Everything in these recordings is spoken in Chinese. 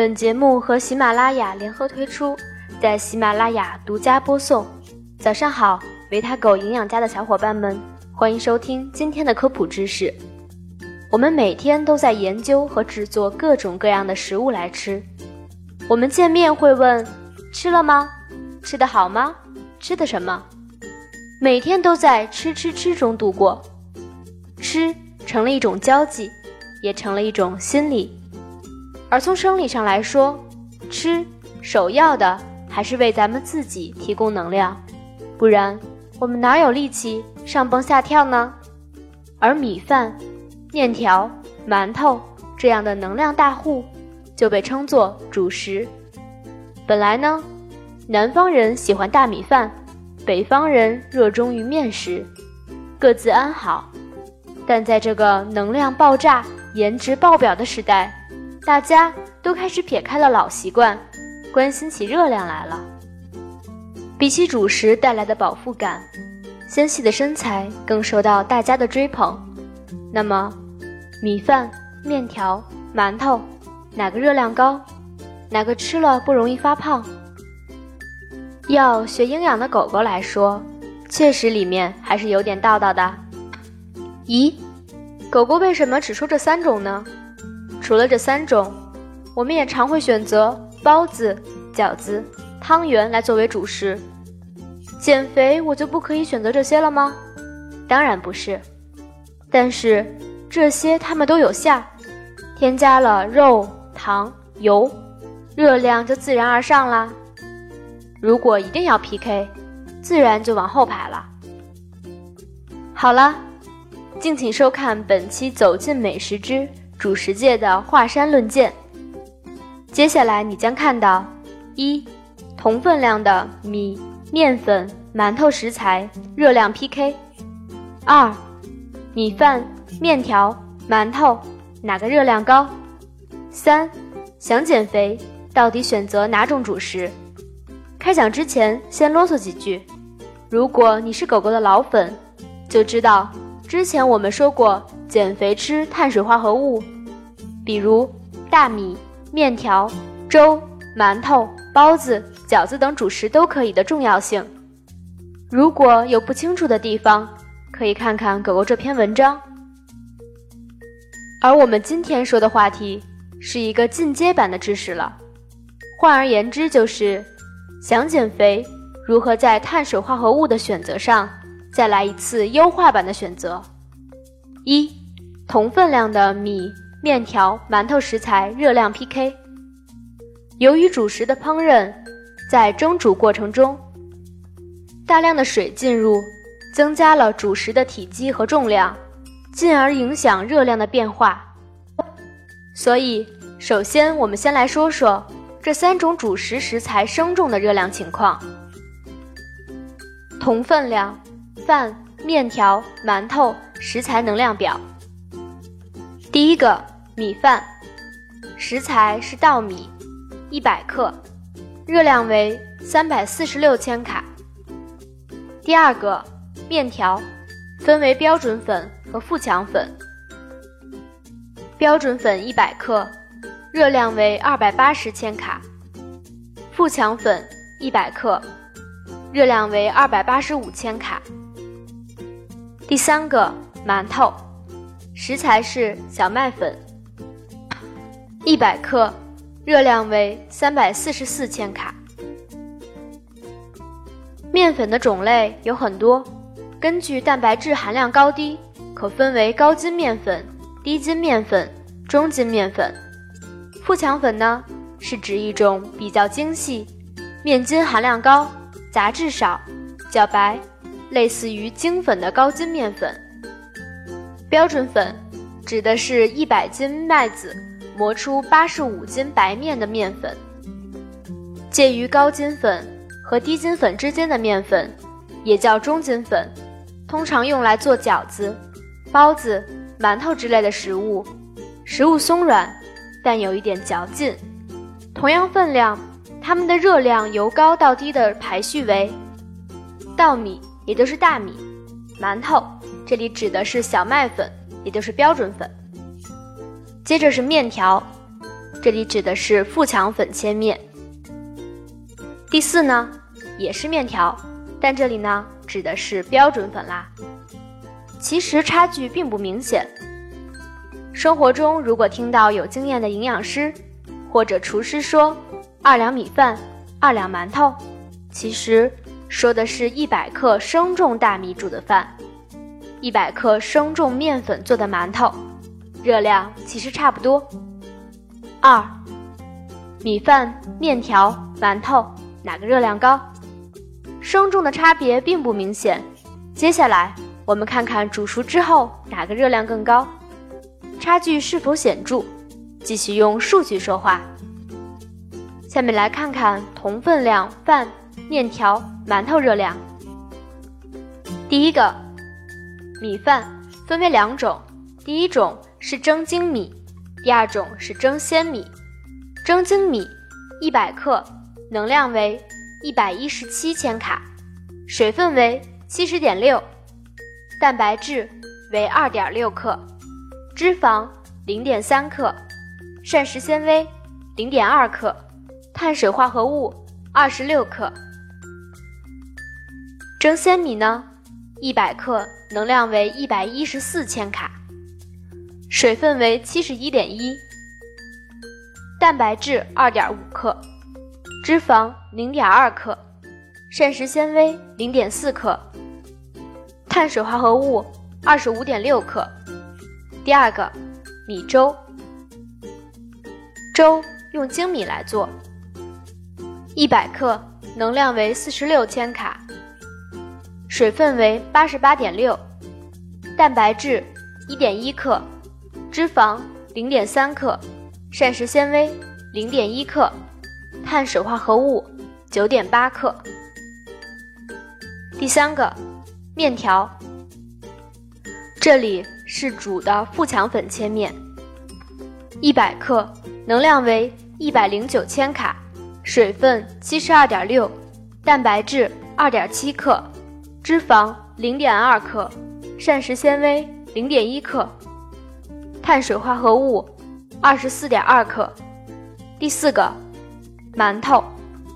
本节目和喜马拉雅联合推出，在喜马拉雅独家播送。早上好，维他狗营养家的小伙伴们，欢迎收听今天的科普知识。我们每天都在研究和制作各种各样的食物来吃。我们见面会问：吃了吗？吃的好吗？吃的什么？每天都在吃吃吃中度过，吃成了一种交际，也成了一种心理。而从生理上来说，吃首要的还是为咱们自己提供能量，不然我们哪有力气上蹦下跳呢？而米饭、面条、馒头这样的能量大户就被称作主食。本来呢，南方人喜欢大米饭，北方人热衷于面食，各自安好。但在这个能量爆炸、颜值爆表的时代。大家都开始撇开了老习惯，关心起热量来了。比起主食带来的饱腹感，纤细的身材更受到大家的追捧。那么，米饭、面条、馒头，哪个热量高？哪个吃了不容易发胖？要学营养的狗狗来说，确实里面还是有点道道的。咦，狗狗为什么只说这三种呢？除了这三种，我们也常会选择包子、饺子、汤圆来作为主食。减肥我就不可以选择这些了吗？当然不是。但是这些它们都有馅，添加了肉、糖、油，热量就自然而上啦。如果一定要 PK，自然就往后排了。好了，敬请收看本期《走进美食之》。主食界的华山论剑。接下来你将看到：一、同分量的米、面粉、馒头食材热量 PK；二、米饭、面条、馒头哪个热量高？三、想减肥到底选择哪种主食？开讲之前先啰嗦几句：如果你是狗狗的老粉，就知道之前我们说过。减肥吃碳水化合物，比如大米、面条、粥、馒头、包子、饺子等主食都可以的重要性。如果有不清楚的地方，可以看看狗狗这篇文章。而我们今天说的话题是一个进阶版的知识了，换而言之就是想减肥，如何在碳水化合物的选择上再来一次优化版的选择。一同分量的米、面条、馒头食材热量 PK。由于主食的烹饪在蒸煮过程中，大量的水进入，增加了主食的体积和重量，进而影响热量的变化。所以，首先我们先来说说这三种主食食材生重的热量情况。同分量饭、面条、馒头食材能量表。第一个米饭，食材是稻米，一百克，热量为三百四十六千卡。第二个面条，分为标准粉和富强粉。标准粉一百克，热量为二百八十千卡。富强粉一百克，热量为二百八十五千卡。第三个馒头。食材是小麦粉，一百克，热量为三百四十四千卡。面粉的种类有很多，根据蛋白质含量高低，可分为高筋面粉、低筋面粉、中筋面粉。富强粉呢，是指一种比较精细、面筋含量高、杂质少、较白，类似于精粉的高筋面粉。标准粉指的是一百斤麦子磨出八十五斤白面的面粉，介于高筋粉和低筋粉之间的面粉，也叫中筋粉，通常用来做饺子、包子、馒头之类的食物，食物松软，但有一点嚼劲。同样分量，它们的热量由高到低的排序为：稻米，也就是大米；馒头。这里指的是小麦粉，也就是标准粉。接着是面条，这里指的是富强粉切面。第四呢，也是面条，但这里呢指的是标准粉啦。其实差距并不明显。生活中如果听到有经验的营养师或者厨师说二两米饭、二两馒头，其实说的是一百克生重大米煮的饭，一百克生重面粉做的馒头，热量其实差不多。二，米饭、面条、馒头。哪个热量高？生重的差别并不明显。接下来，我们看看煮熟之后哪个热量更高，差距是否显著？继续用数据说话。下面来看看同分量饭、面条、馒头热量。第一个，米饭分为两种，第一种是蒸精米，第二种是蒸鲜米。蒸精米一百克。能量为一百一十七千卡，水分为七十点六，蛋白质为二点六克，脂肪零点三克，膳食纤维零点二克，碳水化合物二十六克。蒸鲜米呢，一百克能量为一百一十四千卡，水分为七十一点一，蛋白质二点五克。脂肪零点二克，膳食纤维零点四克，碳水化合物二十五点六克。第二个，米粥，粥用精米来做，一百克能量为四十六千卡，水分为八十八点六，蛋白质一点一克，脂肪零点三克，膳食纤维零点一克。碳水化合物九点八克。第三个，面条，这里是煮的富强粉切面，一百克，能量为一百零九千卡，水分七十二点六，蛋白质二点七克，脂肪零点二克，膳食纤维零点一克，碳水化合物二十四点二克。第四个。馒头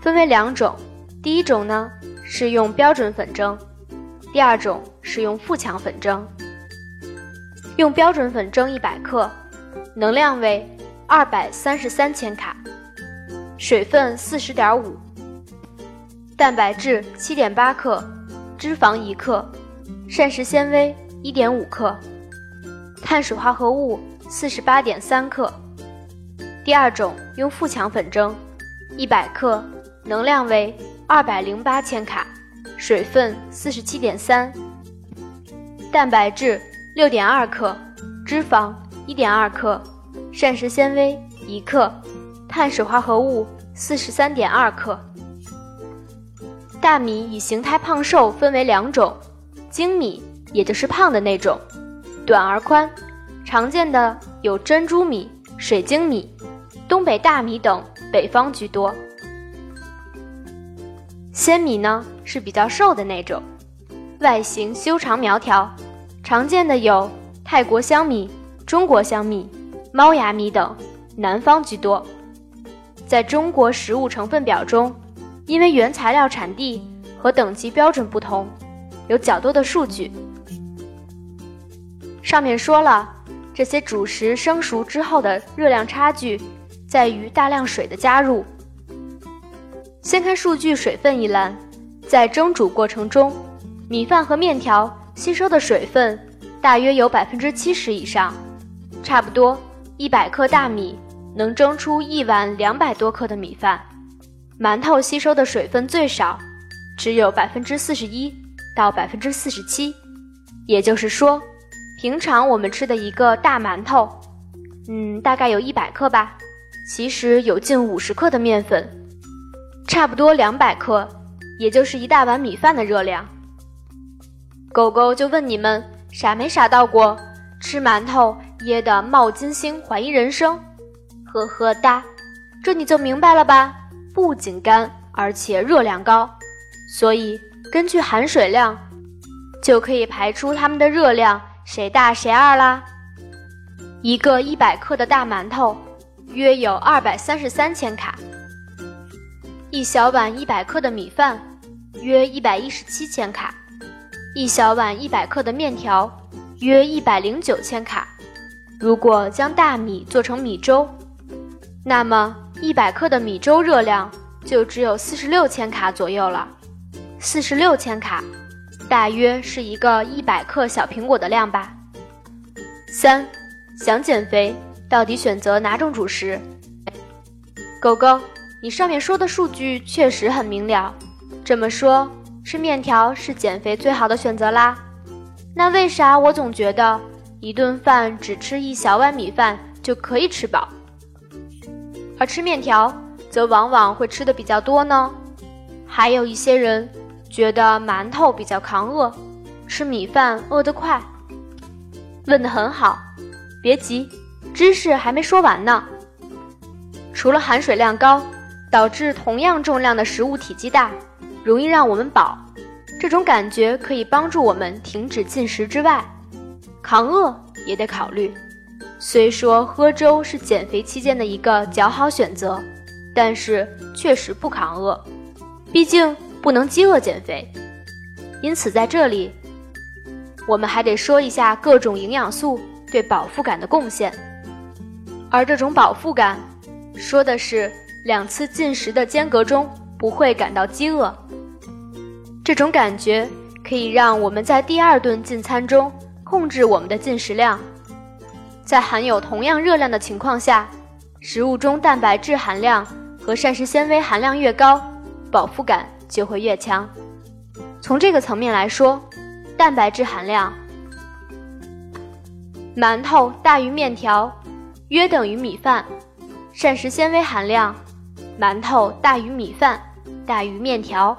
分为两种，第一种呢是用标准粉蒸，第二种是用富强粉蒸。用标准粉蒸一百克，能量为二百三十三千卡，水分四十点五，蛋白质七点八克，脂肪一克，膳食纤维一点五克，碳水化合物四十八点三克。第二种用富强粉蒸。一百克，能量为二百零八千卡，水分四十七点三，蛋白质六点二克，脂肪一点二克，膳食纤维一克，碳水化合物四十三点二克。大米以形态胖瘦分为两种，精米也就是胖的那种，短而宽，常见的有珍珠米、水晶米、东北大米等。北方居多，鲜米呢是比较瘦的那种，外形修长苗条，常见的有泰国香米、中国香米、猫牙米等，南方居多。在中国食物成分表中，因为原材料产地和等级标准不同，有较多的数据。上面说了，这些主食生熟之后的热量差距。在于大量水的加入。先看数据水分一栏，在蒸煮过程中，米饭和面条吸收的水分大约有百分之七十以上，差不多一百克大米能蒸出一碗两百多克的米饭。馒头吸收的水分最少，只有百分之四十一到百分之四十七，也就是说，平常我们吃的一个大馒头，嗯，大概有一百克吧。其实有近五十克的面粉，差不多两百克，也就是一大碗米饭的热量。狗狗就问你们傻没傻到过？吃馒头噎得冒金星，怀疑人生？呵呵哒，这你就明白了吧？不仅干，而且热量高，所以根据含水量，就可以排出它们的热量谁大谁二啦。一个一百克的大馒头。约有二百三十三千卡。一小碗一百克的米饭，约一百一十七千卡；一小碗一百克的面条，约一百零九千卡。如果将大米做成米粥，那么一百克的米粥热量就只有四十六千卡左右了。四十六千卡，大约是一个一百克小苹果的量吧。三，想减肥，到底选择哪种主食？狗狗。你上面说的数据确实很明了，这么说吃面条是减肥最好的选择啦。那为啥我总觉得一顿饭只吃一小碗米饭就可以吃饱，而吃面条则往往会吃的比较多呢？还有一些人觉得馒头比较抗饿，吃米饭饿得快。问得很好，别急，知识还没说完呢。除了含水量高。导致同样重量的食物体积大，容易让我们饱，这种感觉可以帮助我们停止进食之外，抗饿也得考虑。虽说喝粥是减肥期间的一个较好选择，但是确实不抗饿，毕竟不能饥饿减肥。因此在这里，我们还得说一下各种营养素对饱腹感的贡献，而这种饱腹感，说的是。两次进食的间隔中不会感到饥饿，这种感觉可以让我们在第二顿进餐中控制我们的进食量。在含有同样热量的情况下，食物中蛋白质含量和膳食纤维含量越高，饱腹感就会越强。从这个层面来说，蛋白质含量，馒头大于面条，约等于米饭；膳食纤维含量。馒头大于米饭，大于面条。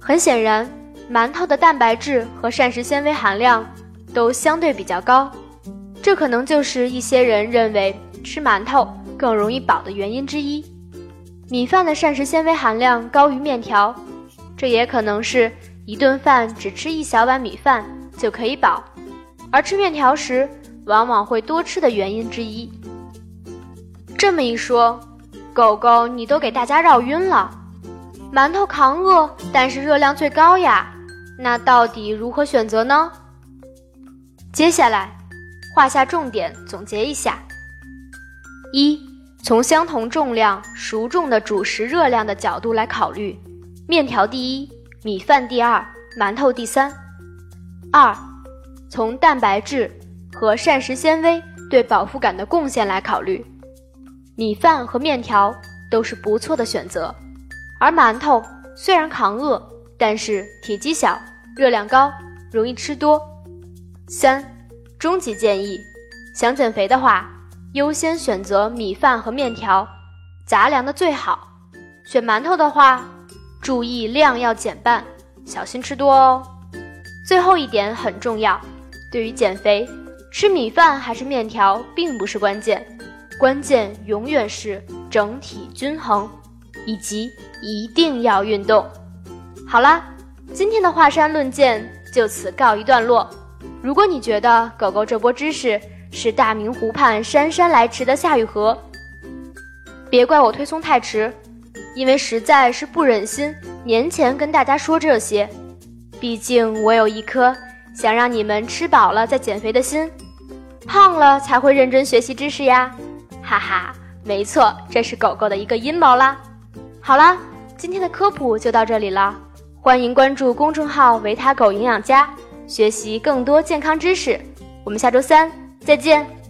很显然，馒头的蛋白质和膳食纤维含量都相对比较高，这可能就是一些人认为吃馒头更容易饱的原因之一。米饭的膳食纤维含量高于面条，这也可能是一顿饭只吃一小碗米饭就可以饱，而吃面条时往往会多吃的原因之一。这么一说。狗狗，你都给大家绕晕了。馒头抗饿，但是热量最高呀。那到底如何选择呢？接下来画下重点，总结一下：一，从相同重量、熟重的主食热量的角度来考虑，面条第一，米饭第二，馒头第三。二，从蛋白质和膳食纤维对饱腹感的贡献来考虑。米饭和面条都是不错的选择，而馒头虽然抗饿，但是体积小，热量高，容易吃多。三，终极建议：想减肥的话，优先选择米饭和面条，杂粮的最好。选馒头的话，注意量要减半，小心吃多哦。最后一点很重要，对于减肥，吃米饭还是面条并不是关键。关键永远是整体均衡，以及一定要运动。好啦，今天的华山论剑就此告一段落。如果你觉得狗狗这波知识是大明湖畔姗姗来迟的夏雨荷，别怪我推送太迟，因为实在是不忍心年前跟大家说这些。毕竟我有一颗想让你们吃饱了再减肥的心，胖了才会认真学习知识呀。哈哈，没错，这是狗狗的一个阴谋啦。好啦，今天的科普就到这里了，欢迎关注公众号“维他狗营养家”，学习更多健康知识。我们下周三再见。